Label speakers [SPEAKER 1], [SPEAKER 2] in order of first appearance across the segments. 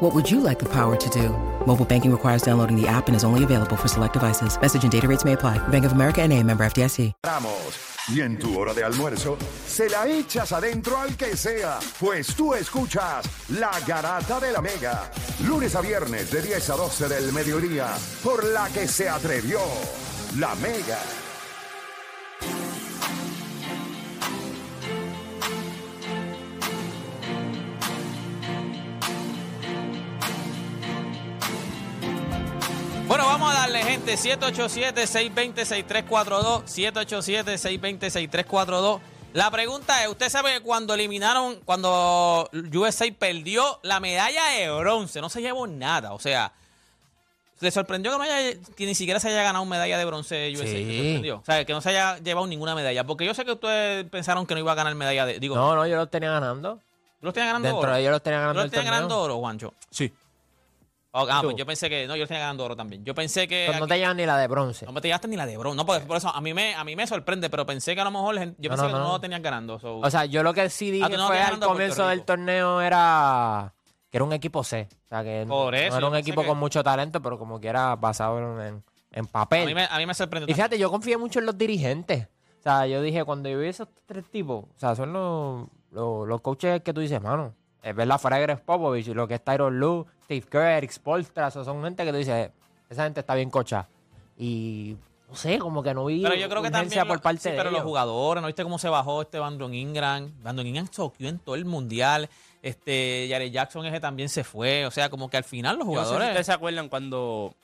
[SPEAKER 1] What would you like the power to do? Mobile banking requires downloading the app and is only available for select devices. Message and data rates may apply. Bank of America and a member FDIC.
[SPEAKER 2] Ramos. Y en tu hora de almuerzo, se la echas adentro al que sea, pues tú escuchas La Garata de la Mega. Lunes a viernes de 10 a 12 del mediodía, por la que se atrevió La Mega.
[SPEAKER 3] Bueno, vamos a darle, gente. 787-620-6342. 787-620-6342. La pregunta es: ¿Usted sabe que cuando eliminaron, cuando USA perdió la medalla de bronce, no se llevó nada? O sea, ¿le sorprendió que, no haya, que ni siquiera se haya ganado medalla de bronce USA?
[SPEAKER 4] Sí.
[SPEAKER 3] ¿Le sorprendió? O sea, que no se haya llevado ninguna medalla. Porque yo sé que ustedes pensaron que no iba a ganar medalla de. Digo,
[SPEAKER 4] No, no, yo los tenía ganando.
[SPEAKER 3] ¿los tenían ganando
[SPEAKER 4] Dentro
[SPEAKER 3] oro?
[SPEAKER 4] de ellos los tenía
[SPEAKER 3] ¿Tú
[SPEAKER 4] ganando
[SPEAKER 3] los
[SPEAKER 4] el
[SPEAKER 3] tenías
[SPEAKER 4] torneo.
[SPEAKER 3] ganando oro, Juancho?
[SPEAKER 4] Sí.
[SPEAKER 3] Ah, pues yo pensé que. No, yo tenía ganando oro también. Yo pensé que.
[SPEAKER 4] Pero no
[SPEAKER 3] aquí-
[SPEAKER 4] te llevan ni la de bronce.
[SPEAKER 3] No me te llevaste ni la de bronce. No, por, por eso a mí, me, a mí me sorprende, pero pensé que a lo mejor yo
[SPEAKER 4] No,
[SPEAKER 3] pensé
[SPEAKER 4] no,
[SPEAKER 3] que
[SPEAKER 4] no.
[SPEAKER 3] no lo tenías ganando. so-
[SPEAKER 4] O sea, yo lo que sí dije
[SPEAKER 3] Ah, no
[SPEAKER 4] fue al comienzo del torneo era que era un equipo C. O sea, que
[SPEAKER 3] Por
[SPEAKER 4] no
[SPEAKER 3] eso,
[SPEAKER 4] era
[SPEAKER 3] yo
[SPEAKER 4] un equipo
[SPEAKER 3] que-
[SPEAKER 4] con mucho talento, pero como que era basado en, en- en
[SPEAKER 3] a,
[SPEAKER 4] papel.
[SPEAKER 3] mí me, a mí me sorprendió.
[SPEAKER 4] Y fíjate, yo confié mucho en los dirigentes. O sea, yo dije, cuando yo vi esos tres tipos, o sea, son los, los, los coaches que tú dices, mano, es verdad, fuera de Greg Popovich, y lo que es Tyron Lue, Steve Kerr, Eric Spoelstra, esos son gente que tú dices, esa gente está bien cocha. Y, no sé, como que no vi
[SPEAKER 3] pero yo creo que también.
[SPEAKER 4] por
[SPEAKER 3] lo-
[SPEAKER 4] parte
[SPEAKER 3] sí,
[SPEAKER 4] de
[SPEAKER 3] pero los jugadores, ¿no viste cómo se bajó este Brandon Ingram? Brandon Ingram choqueó en todo el mundial. Este, Jared Jackson ese también se fue. O sea, como que al final los
[SPEAKER 5] Yo no sé si
[SPEAKER 3] jugadores.
[SPEAKER 5] ustedes se acuerdan cuando.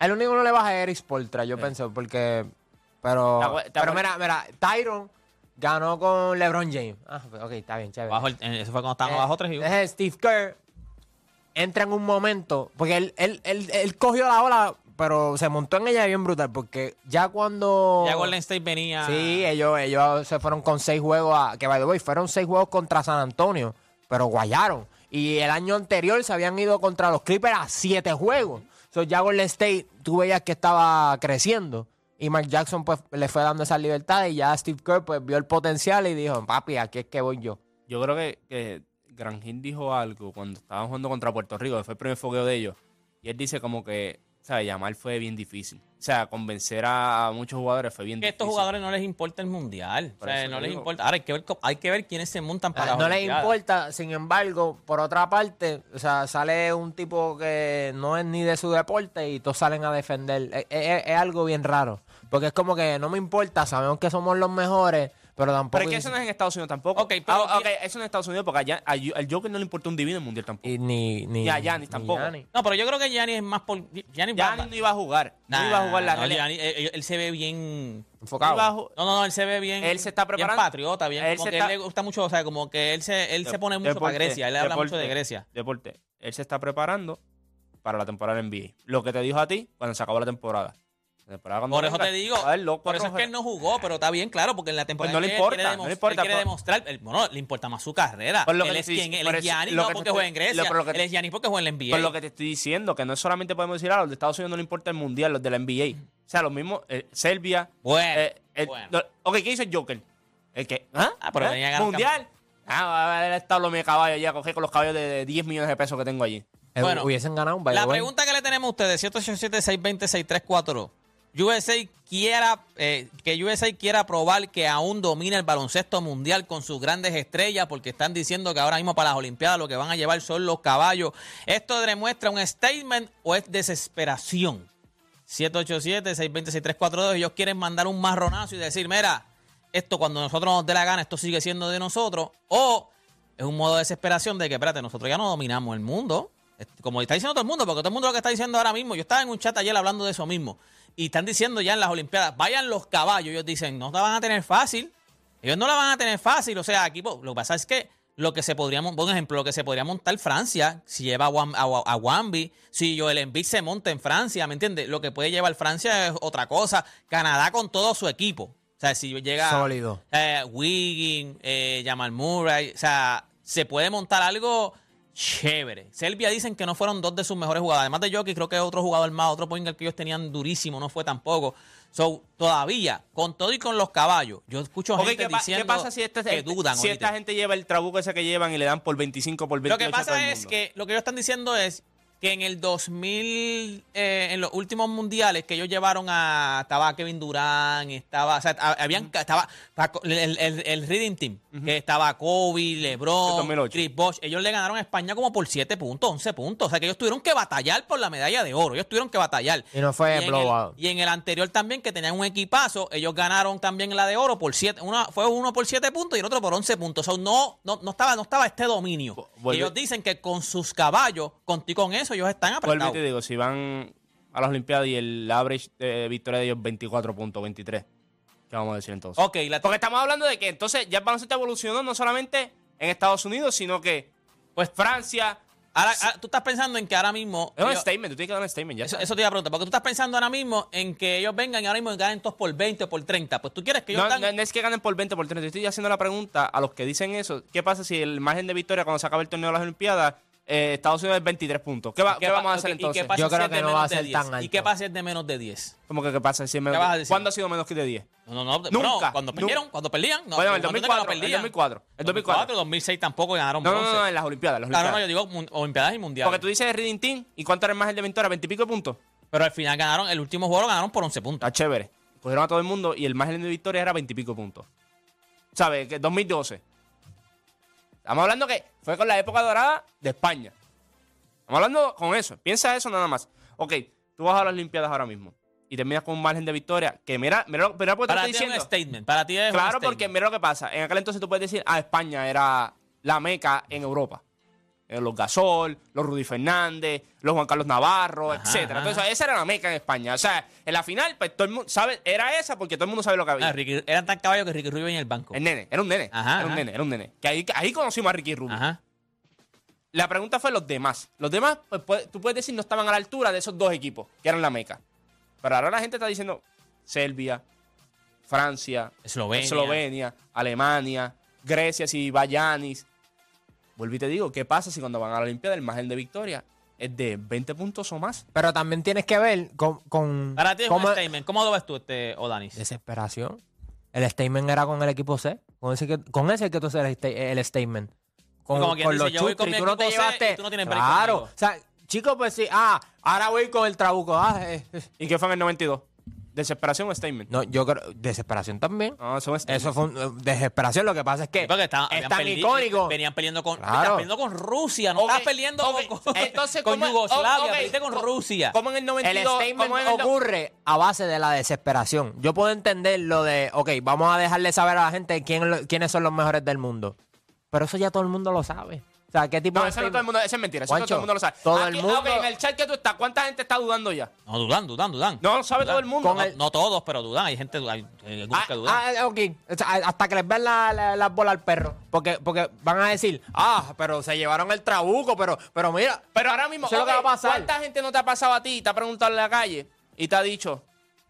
[SPEAKER 4] El único que no le baja es Eric Spoelstra, yo pensé, porque... Pero,
[SPEAKER 5] ¿Te acuer- te
[SPEAKER 4] pero mira, mira, Tyron ganó con LeBron James. Ah, ok, está bien, chévere.
[SPEAKER 3] Bajo el- eso fue cuando estaban
[SPEAKER 4] Eh,
[SPEAKER 3] abajo 3 y 1.
[SPEAKER 4] es Steve Kerr entra en un momento, porque él, él, él, él cogió la ola, pero se montó en ella bien brutal, porque ya cuando...
[SPEAKER 3] Ya Golden State venía.
[SPEAKER 4] Sí, ellos, ellos se fueron con seis juegos, a, que by the way, fueron seis juegos contra San Antonio, pero guayaron. Y el año anterior se habían ido contra los Clippers a siete juegos. So, ya Golden State, tú veías que estaba creciendo. Y Mark Jackson pues le fue dando esa libertad y ya Steve Kerr pues vio el potencial y dijo, papi, aquí es que voy yo.
[SPEAKER 5] Yo creo que, que Granjín dijo algo cuando estaban jugando contra Puerto Rico, fue el primer fogueo de ellos. Y él dice como que, sea, llamar fue bien difícil. O sea, convencer a muchos jugadores fue bien
[SPEAKER 3] que a
[SPEAKER 5] difícil.
[SPEAKER 3] estos jugadores no les importa el mundial. O sea, no les
[SPEAKER 5] digo.
[SPEAKER 3] importa. Ahora hay que ver, hay que ver quiénes se montan para
[SPEAKER 4] Ah,
[SPEAKER 3] las
[SPEAKER 4] no les importa, sin embargo, por otra parte, o sea, sale un tipo que no es ni de su deporte y todos salen a defender. Es, es- es algo bien raro. Porque es como que no me importa, sabemos que somos los mejores, pero tampoco.
[SPEAKER 5] Pero es que eso no es en Estados Unidos tampoco.
[SPEAKER 3] Ok, pero
[SPEAKER 5] Ah, ok,
[SPEAKER 3] mira-
[SPEAKER 5] eso no es en Estados Unidos porque allá, a- al Joker no le importa un divino en Mundial tampoco.
[SPEAKER 4] y ni, ni,
[SPEAKER 5] Ni a Giannis
[SPEAKER 4] ni
[SPEAKER 5] tampoco.
[SPEAKER 4] Giannis.
[SPEAKER 3] No, pero yo creo que Giannis es más por. Giannis,
[SPEAKER 5] Giannis no iba a jugar.
[SPEAKER 3] Nah,
[SPEAKER 5] no iba a jugar la
[SPEAKER 3] no,
[SPEAKER 5] realidad.
[SPEAKER 3] Giannis, él, él se ve bien.
[SPEAKER 4] Enfocado.
[SPEAKER 3] No, no, no, él se ve bien.
[SPEAKER 5] Él se está preparando.
[SPEAKER 3] Bien patriota, bien.
[SPEAKER 5] Él
[SPEAKER 3] como
[SPEAKER 5] se
[SPEAKER 3] que
[SPEAKER 5] está-
[SPEAKER 3] él le gusta mucho, o sea, como que él se, él se pone mucho para Grecia. Él le habla
[SPEAKER 5] deporte,
[SPEAKER 3] mucho de Grecia.
[SPEAKER 5] Deporte. Él se está preparando para la temporada NBA. Lo que te dijo a ti cuando se acabó la temporada. La temporada cuando
[SPEAKER 3] Por eso
[SPEAKER 5] venga,
[SPEAKER 3] te digo,
[SPEAKER 5] a
[SPEAKER 3] por eso es que él no jugó, pero está bien, claro, porque en la temporada
[SPEAKER 5] Pues no le
[SPEAKER 3] él
[SPEAKER 5] importa,
[SPEAKER 3] quiere
[SPEAKER 5] no le importa,
[SPEAKER 3] él quiere demostrar, él- bueno, le importa más su carrera.
[SPEAKER 5] Por lo que
[SPEAKER 3] él es quien, él es
[SPEAKER 5] lo
[SPEAKER 3] no porque juega en Grecia,
[SPEAKER 5] lo- lo
[SPEAKER 3] él es Giannis porque juega en la NBA.
[SPEAKER 5] Por lo que te estoy diciendo, que no solamente podemos decir, ah, los de Estados Unidos no le importa el mundial, los de la NBA. O sea, los mismos, eh, Serbia.
[SPEAKER 3] Bueno,
[SPEAKER 5] eh, el-
[SPEAKER 3] bueno.
[SPEAKER 5] no, ok, ¿qué hizo el Joker? ¿El que ¿Ah?
[SPEAKER 3] Ah, pero
[SPEAKER 5] ¿Eh?
[SPEAKER 3] venía a ganar
[SPEAKER 5] ¿Mundial? Ah, va a ver establo mi caballo allá, a coger con los caballos de, de 10 millones de pesos que tengo allí.
[SPEAKER 4] Eh,
[SPEAKER 3] Bueno,
[SPEAKER 4] hubiesen ganado, by the
[SPEAKER 3] La pregunta que le tenemos a ustedes, 787-620-6342. USA quiera, eh, que USA quiera probar que aún domina el baloncesto mundial con sus grandes estrellas, porque están diciendo que ahora mismo para las Olimpiadas lo que van a llevar son los caballos. ¿Esto demuestra un statement o es desesperación? 787-620-6342. Ellos quieren mandar un marronazo y decir, mira, esto cuando nosotros nos dé la gana, esto sigue siendo de nosotros. O es un modo de desesperación de que, espérate, nosotros ya no dominamos el mundo. Como está diciendo todo el mundo, porque todo el mundo lo que está diciendo ahora mismo, yo estaba en un chat ayer hablando de eso mismo. Y están diciendo ya en las Olimpiadas, vayan los caballos. Ellos dicen, no la van a tener fácil. Ellos no la van a tener fácil. O sea, aquí lo que pasa es que lo que se podría, por ejemplo, lo que se podría montar Francia, si lleva a, Wam- a, a Wambi, si Joel Embiid se monta en Francia, ¿me entiendes? Lo que puede llevar Francia es otra cosa. Canadá con todo su equipo. O sea, si llega
[SPEAKER 4] Sólido.
[SPEAKER 3] eh, Wiggins, eh, Jamal Murray, o sea, se puede montar algo chévere. Serbia dicen que no fueron dos de sus mejores jugadores. Además de Jokic, creo que otro jugador más, otro point que ellos tenían durísimo, no fue tampoco. So, todavía, con todo y con los caballos, yo escucho
[SPEAKER 5] Ok,
[SPEAKER 3] gente
[SPEAKER 5] ¿qué, pa-
[SPEAKER 3] diciendo
[SPEAKER 5] qué pasa si, este,
[SPEAKER 3] que dudan
[SPEAKER 5] si
[SPEAKER 3] ahorita.
[SPEAKER 5] esta gente lleva el trabuco ese que llevan y le dan por 25, por 28
[SPEAKER 3] Lo que
[SPEAKER 5] a todo
[SPEAKER 3] pasa
[SPEAKER 5] el
[SPEAKER 3] es
[SPEAKER 5] mundo?
[SPEAKER 3] que lo que ellos están diciendo es que en el 2000, eh, en los últimos mundiales que ellos llevaron a, estaba Kevin Durant, estaba, o sea, a- habían, estaba el, el, el Reading Team, que estaba Kobe, LeBron,
[SPEAKER 5] 2008.
[SPEAKER 3] Chris Bosh, ellos le ganaron a España como por 7 puntos, 11 puntos, o sea que ellos tuvieron que batallar por la medalla de oro, ellos tuvieron que batallar.
[SPEAKER 4] Y no fue
[SPEAKER 3] en el-
[SPEAKER 4] blowout.
[SPEAKER 3] y en el anterior también, que tenían un equipazo, ellos ganaron también la de oro por 7, una, fue uno por 7 puntos y el otro por 11 puntos, o sea, no, no, no, estaba, no estaba este dominio.
[SPEAKER 5] Vuelve-
[SPEAKER 3] Ellos dicen que con sus caballos, contigo con eso, ellos están apretados.
[SPEAKER 5] te digo, si van a las Olimpiadas y el average de victoria de ellos es 24 puntos, 23, ¿qué vamos a decir entonces?
[SPEAKER 3] Ok, la
[SPEAKER 5] Porque estamos hablando de que entonces ya el baloncesto evolucionó no solamente en Estados Unidos, sino que pues Francia...
[SPEAKER 3] ahora, ahora, tú estás pensando en que ahora mismo.
[SPEAKER 5] Es un
[SPEAKER 3] ellos-
[SPEAKER 5] statement, tú tienes que dar un statement ya.
[SPEAKER 3] eso, eso te iba a preguntar, porque tú estás pensando ahora mismo en que ellos vengan y ahora mismo ganen todos por 20 o por 30. Pues tú quieres que ellos
[SPEAKER 5] no,
[SPEAKER 3] dan-
[SPEAKER 5] no- no es que ganen por 20 por 30. Yo estoy haciendo la pregunta a los que dicen eso. ¿Qué pasa si el margen de victoria cuando se acabe el torneo de las Olimpiadas, eh, Estados Unidos es 23 puntos? ¿Qué, va-
[SPEAKER 3] ¿Y
[SPEAKER 5] qué
[SPEAKER 3] pa-
[SPEAKER 5] vamos a hacer
[SPEAKER 3] ¿y
[SPEAKER 5] entonces?
[SPEAKER 3] qué pasa
[SPEAKER 4] Yo
[SPEAKER 3] si
[SPEAKER 4] creo
[SPEAKER 3] de
[SPEAKER 4] que no va a ser
[SPEAKER 3] 10?
[SPEAKER 4] tan
[SPEAKER 3] ¿Y
[SPEAKER 4] alto.
[SPEAKER 3] qué pasa si es de menos de 10?
[SPEAKER 5] ¿Cómo que qué pasa si es menos
[SPEAKER 3] ¿Qué
[SPEAKER 5] de-
[SPEAKER 3] decir?
[SPEAKER 5] ¿Cuándo ha sido menos que de 10?
[SPEAKER 3] No, no, no.
[SPEAKER 5] Nunca,
[SPEAKER 3] bueno, cuando
[SPEAKER 5] nunca.
[SPEAKER 3] perdieron, cuando perdían. No,
[SPEAKER 5] Bueno, el
[SPEAKER 3] cuando
[SPEAKER 5] 2004,
[SPEAKER 3] no perdían.
[SPEAKER 5] el 2004, el 2004.
[SPEAKER 3] 2006 tampoco ganaron
[SPEAKER 5] No, no,
[SPEAKER 3] bronce.
[SPEAKER 5] no, en las Olimpiadas. Las
[SPEAKER 3] Claro, no,
[SPEAKER 5] Olimpiadas.
[SPEAKER 3] yo digo Olimpiadas y Mundiales.
[SPEAKER 5] Porque tú dices Reading Team, ¿y cuánto era el margen de victoria? ¿20 y pico de puntos?
[SPEAKER 3] Pero al final ganaron, el último juego lo ganaron por 11 puntos.
[SPEAKER 5] Está chévere. Cogieron a todo el mundo y el margen de victoria era 20 y pico puntos. ¿Sabes? Que 2012. Estamos hablando que fue con la época dorada de España. Estamos hablando con eso. Piensa eso nada más. Ok, tú vas a las Olimpiadas ahora mismo y terminas con un margen de victoria que mira, mira, mira lo que te
[SPEAKER 3] Para
[SPEAKER 5] estoy
[SPEAKER 3] ti es un statement. Para ti es un
[SPEAKER 5] Claro,
[SPEAKER 3] statement.
[SPEAKER 5] porque mira lo que pasa. En aquel entonces tú puedes decir, ah, España era la meca en Europa. Eh, Los Gasol, los Rudy Fernández, los Juan Carlos Navarro,
[SPEAKER 3] Ajá,
[SPEAKER 5] etcétera. Entonces, esa era la meca en España. O sea, en la final, pues todo el mundo sabe, era esa porque todo el mundo sabe lo que había.
[SPEAKER 3] Ah, Ricky- eran tan caballos que Ricky Rubio en el banco.
[SPEAKER 5] el nene, era un nene.
[SPEAKER 3] Ajá,
[SPEAKER 5] era un
[SPEAKER 3] ajá.
[SPEAKER 5] nene, era un nene. Que ahí, ahí conocimos a Ricky Rubio.
[SPEAKER 3] Ajá.
[SPEAKER 5] La pregunta fue los demás. Los demás, pues, puede- tú puedes decir, no estaban a la altura de esos dos equipos, que eran la meca. Pero ahora la gente está diciendo Serbia, Francia,
[SPEAKER 3] Eslovenia.
[SPEAKER 5] Eslovenia, Alemania, Grecia, si va Yanis. Vuelvo y te digo, ¿qué pasa si cuando van a la Olimpiada el margen de victoria es de 20 puntos o más?
[SPEAKER 4] Pero también tienes que ver con, con
[SPEAKER 3] Para ti es un
[SPEAKER 4] cómo-
[SPEAKER 3] statement. ¿Cómo lo ves tú, este, Odanis?
[SPEAKER 4] desesperación. El statement era con el equipo C. Con ese que, con ese que tú haces el, sta- el statement. Con,
[SPEAKER 3] Como quien
[SPEAKER 4] con
[SPEAKER 3] dice,
[SPEAKER 4] los
[SPEAKER 3] yo voy con mi
[SPEAKER 4] tú no te llevaste.
[SPEAKER 3] y tú no tienes
[SPEAKER 4] claro. O sea, chicos, pues sí. Ah, ahora voy con el trabuco. Ah, eh, eh.
[SPEAKER 5] ¿Y qué fue en el 92? ¿Desesperación o statement?
[SPEAKER 4] No, yo creo. Desesperación también.
[SPEAKER 5] No, eso es statement.
[SPEAKER 4] Eso fue un- desesperación. Lo que pasa es que
[SPEAKER 3] Sí, porque estaban-
[SPEAKER 4] es
[SPEAKER 3] habían
[SPEAKER 4] tan
[SPEAKER 3] perdi-
[SPEAKER 4] icónico.
[SPEAKER 3] Venían peleando con,
[SPEAKER 4] Claro.
[SPEAKER 3] peleando con Rusia, no
[SPEAKER 5] Ok,
[SPEAKER 3] estabas peleando
[SPEAKER 5] ok.
[SPEAKER 3] con,
[SPEAKER 5] Entonces,
[SPEAKER 3] con
[SPEAKER 5] ¿cómo-
[SPEAKER 3] Yugoslavia,
[SPEAKER 5] ok,
[SPEAKER 3] peleaste con
[SPEAKER 5] co-
[SPEAKER 3] Rusia.
[SPEAKER 5] ¿Cómo en el
[SPEAKER 4] El
[SPEAKER 5] 92?
[SPEAKER 4] statement
[SPEAKER 5] cómo en el no-
[SPEAKER 4] ocurre a base de la desesperación. Yo puedo entender lo de, ok, vamos a dejarle saber a la gente quién, lo- quiénes son los mejores del mundo. Pero eso ya todo el mundo lo sabe. O sea, ¿qué tipo
[SPEAKER 5] No,
[SPEAKER 4] de
[SPEAKER 5] eso no todo el mundo, eso es mentira, eso no todo el mundo lo sabe.
[SPEAKER 4] todo el
[SPEAKER 5] Aquí-
[SPEAKER 4] mundo-
[SPEAKER 5] ok, en el chat que tú estás, ¿cuánta gente está dudando ya?
[SPEAKER 3] No, dudan, dudan, dudan.
[SPEAKER 5] No, lo sabe
[SPEAKER 3] Dudan.
[SPEAKER 5] todo el mundo.
[SPEAKER 3] No,
[SPEAKER 4] Con el-
[SPEAKER 3] no todos, pero dudan. Hay gente, hay, hay algunos
[SPEAKER 4] Ah,
[SPEAKER 3] que dudan.
[SPEAKER 4] ah, ok. Hasta que les ven la- la- las bolas al perro. Porque, porque van a decir, ah, pero se llevaron el trabuco, pero, pero mira.
[SPEAKER 5] Pero ahora mismo,
[SPEAKER 4] Eso es lo que
[SPEAKER 5] ok,
[SPEAKER 4] va a pasar.
[SPEAKER 5] ¿cuánta gente no te ha pasado a ti y te ha preguntado en la calle y te ha dicho,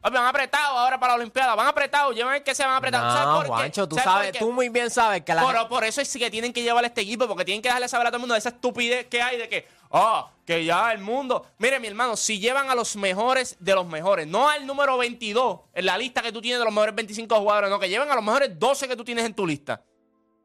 [SPEAKER 5] van apretados ahora para la Olimpiada, van apretados, llevan el que se van apretados? ¿Sabes
[SPEAKER 4] No,
[SPEAKER 5] por qué?
[SPEAKER 4] Juancho, tú
[SPEAKER 5] ¿Sabes por
[SPEAKER 4] sabes,
[SPEAKER 5] qué?
[SPEAKER 4] tú muy bien sabes que la
[SPEAKER 5] Pero por eso es que tienen que llevar a este equipo, porque tienen que dejarle saber a todo el mundo de esa estupidez que hay de que, ah, que ya el mundo. Mire, mi hermano, si llevan a los mejores de los mejores, no al número 22 en la lista que tú tienes de los mejores 25 jugadores, no, que lleven a los mejores 12 que tú tienes en tu lista.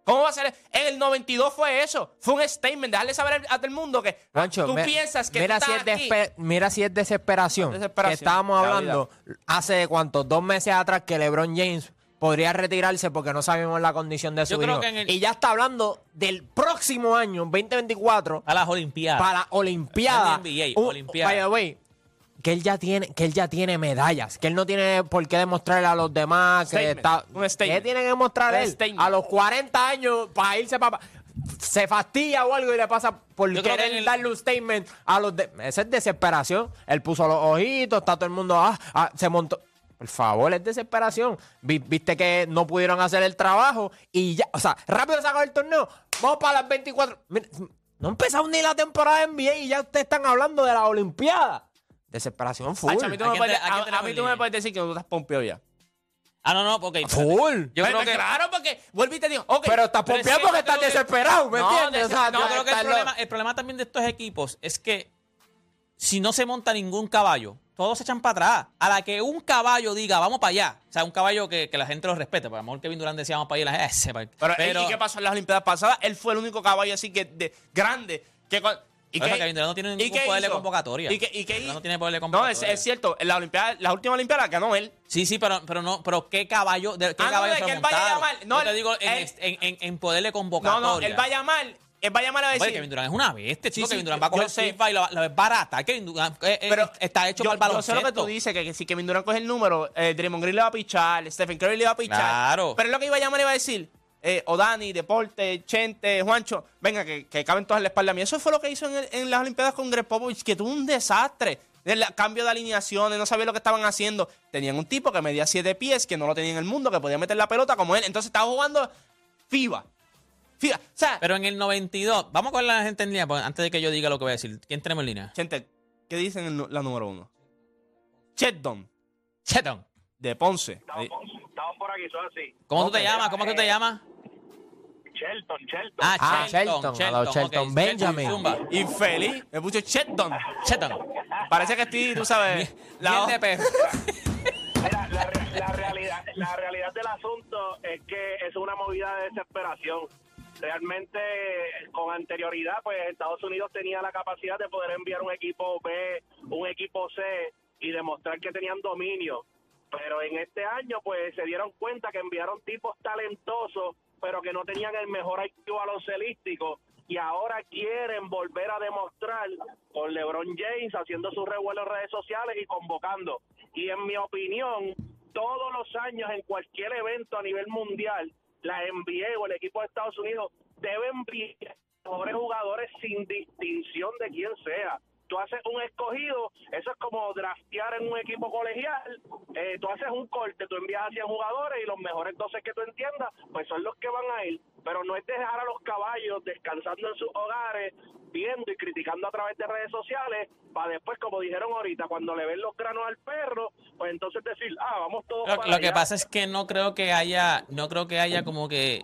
[SPEAKER 5] ¿Cómo va a ser? En el 92 fue eso. Fue un statement. Dejarle saber a todo el mundo que tú piensas que
[SPEAKER 4] mira
[SPEAKER 5] tú
[SPEAKER 4] si, es
[SPEAKER 5] aquí.
[SPEAKER 4] mira si es desesperación.
[SPEAKER 5] Desesperación,
[SPEAKER 4] Que estábamos
[SPEAKER 5] la
[SPEAKER 4] hablando hace cuántos, dos meses atrás que LeBron James podría retirarse porque no sabemos la condición de su hijo.
[SPEAKER 3] el-
[SPEAKER 4] Y ya está hablando del próximo año, 2024,
[SPEAKER 3] a las Olimpiadas.
[SPEAKER 4] para la Olimpiada.
[SPEAKER 3] NBA,
[SPEAKER 4] Un-
[SPEAKER 3] Olimpiada.
[SPEAKER 4] By the way, que él ya tiene, que él ya tiene medallas, que él no tiene por qué demostrarle a los demás que
[SPEAKER 5] Statement,
[SPEAKER 4] está.
[SPEAKER 5] un statement.
[SPEAKER 4] ¿Qué tiene que demostrar él?
[SPEAKER 5] statement.
[SPEAKER 4] A los 40 años para irse para se fastidia o algo y le pasa por
[SPEAKER 3] Yo que
[SPEAKER 4] querer
[SPEAKER 3] el-
[SPEAKER 4] darle un statement a los de, esa es desesperación. Él puso los ojitos, está todo el mundo, ah, ah, se montó. Por favor, es desesperación. Vi- Viste que no pudieron hacer el trabajo y ya, o sea, rápido sacó el torneo. Vamos para las 24. Mira, no ha empezado ni la temporada de NBA y ya ustedes están hablando de la Olimpiada. Desesperación full.
[SPEAKER 5] Hacho, a mí tú
[SPEAKER 3] ¿A
[SPEAKER 5] me puedes-
[SPEAKER 3] a
[SPEAKER 5] a- mí tú me decir que no estás pompeado ya.
[SPEAKER 3] Ah, no, no, porque.
[SPEAKER 4] Full.
[SPEAKER 3] Yo creo que.
[SPEAKER 5] Claro, porque vuelvo y te digo, ok.
[SPEAKER 4] pero estás pompeado
[SPEAKER 3] que
[SPEAKER 4] porque estás
[SPEAKER 3] que-
[SPEAKER 4] desesperado, ¿me
[SPEAKER 5] No,
[SPEAKER 4] entiendes? O sea,
[SPEAKER 5] des- no,
[SPEAKER 3] Yo
[SPEAKER 4] ya
[SPEAKER 3] creo que el problema,
[SPEAKER 4] lo-
[SPEAKER 3] el problema también de estos equipos es que si no se monta ningún caballo, todos se echan para atrás. A la que un caballo diga, vamos para allá. O sea, un caballo que, que la gente lo respete. Porque a lo mejor Kevin Durant decía, vamos para allá. y La gente, "Ese, pa-".
[SPEAKER 5] Pero,
[SPEAKER 3] pero
[SPEAKER 5] ¿y qué pasó en las Olimpiadas pasadas? Él fue el único caballo así que de, grande que ¿Y qué-
[SPEAKER 3] Kevin Durant no tiene ningún poder de
[SPEAKER 5] hizo?
[SPEAKER 3] convocatoria.
[SPEAKER 5] ¿Y qué, y qué
[SPEAKER 3] Kevin no tiene poder de
[SPEAKER 5] No, es,
[SPEAKER 3] convocatoria.
[SPEAKER 5] es cierto. En la Olimpiada, las últimas Olimpiadas las ganó él.
[SPEAKER 3] Sí, sí, pero, pero no, pero qué caballo, de, qué
[SPEAKER 5] Ah, no,
[SPEAKER 3] caballo
[SPEAKER 5] de
[SPEAKER 3] se
[SPEAKER 5] que él vaya a llamar- no,
[SPEAKER 3] Yo te digo en,
[SPEAKER 5] él-
[SPEAKER 3] en, en, en poder de
[SPEAKER 5] No,
[SPEAKER 3] convocatoria.
[SPEAKER 5] no, él va a llamar. Él va a llamar a
[SPEAKER 3] Oye,
[SPEAKER 5] decir.
[SPEAKER 3] Kevin Durant es una bestia, chico.
[SPEAKER 5] Sí,
[SPEAKER 3] Kevin
[SPEAKER 5] sí,
[SPEAKER 3] Durant va a coger. FIFA y lo, lo es barata. Kevin Durant eh, eh,
[SPEAKER 5] Pero
[SPEAKER 3] está hecho
[SPEAKER 5] yo,
[SPEAKER 3] para el
[SPEAKER 5] yo sé
[SPEAKER 3] baloncesto.
[SPEAKER 5] lo que tú dices, que, que si Kevin Durant coge el número, eh, Draymond Green le va a pichar, Stephen Curry le va a pichar.
[SPEAKER 3] Claro.
[SPEAKER 5] Pero es lo que iba a llamar y iba a decir, eh, Odani, Deporte, Chente, Juancho, venga, que, que caben todas en la espalda a mí. Eso fue lo que hizo en, el- en las Olimpiadas con Greg Popovich, que tuvo un desastre. El cambio de alineaciones, no sabía lo que estaban haciendo. Tenían un tipo que medía siete pies, que no lo tenía en el mundo, que podía meter la pelota como él. Entonces estaba jugando FIBA. FIBA. O sea,
[SPEAKER 3] Pero en el 92, vamos con la gente en línea, pues, antes de que yo diga lo que voy a decir. ¿Quién tenemos en línea?
[SPEAKER 5] Chente, ¿qué dicen en la número uno? Chetdon,
[SPEAKER 3] Cheton.
[SPEAKER 5] de Ponce.
[SPEAKER 6] Estamos, estamos por aquí, son así.
[SPEAKER 3] ¿Cómo tú te llamas? ¿Cómo es que tú te llamas?
[SPEAKER 6] Shelton, Shelton.
[SPEAKER 3] Ah,
[SPEAKER 4] Ah,
[SPEAKER 3] Shelton.
[SPEAKER 4] Shelton, a los
[SPEAKER 3] ok.
[SPEAKER 4] Shelton Benjamin.
[SPEAKER 3] Zumba.
[SPEAKER 5] Infeliz, me puso Chetdon.
[SPEAKER 3] Cheton.
[SPEAKER 5] Parece que estoy, tú sabes, la
[SPEAKER 3] de perro.
[SPEAKER 6] Mira, la, re- la realidad, la realidad del asunto es que es una movida de desesperación. Realmente, con anterioridad, pues Estados Unidos tenía la capacidad de poder enviar un equipo B, un equipo C y demostrar que tenían dominio. Pero en este año, pues se dieron cuenta que enviaron tipos talentosos, pero que no tenían el mejor IQ baloncelístico. Y ahora quieren volver a demostrar con LeBron James haciendo su revuelo en redes sociales y convocando. Y en mi opinión, todos los años en cualquier evento a nivel mundial, la NBA o el equipo de Estados Unidos deben enviar mejores jugadores sin distinción de quién sea. Tú haces un escogido, eso es como draftear en un equipo colegial. Eh, tú haces un corte, tú envías a 100 jugadores y los mejores 12 que tú entiendas, pues son los que van a ir. Pero no es dejar a los caballos descansando en sus hogares, viendo y criticando a través de redes sociales, para después, como dijeron ahorita, cuando le ven los granos al perro, pues entonces decir, ah, vamos todos
[SPEAKER 3] Lo,
[SPEAKER 6] para
[SPEAKER 3] lo que pasa es que no creo que haya, no creo que haya como que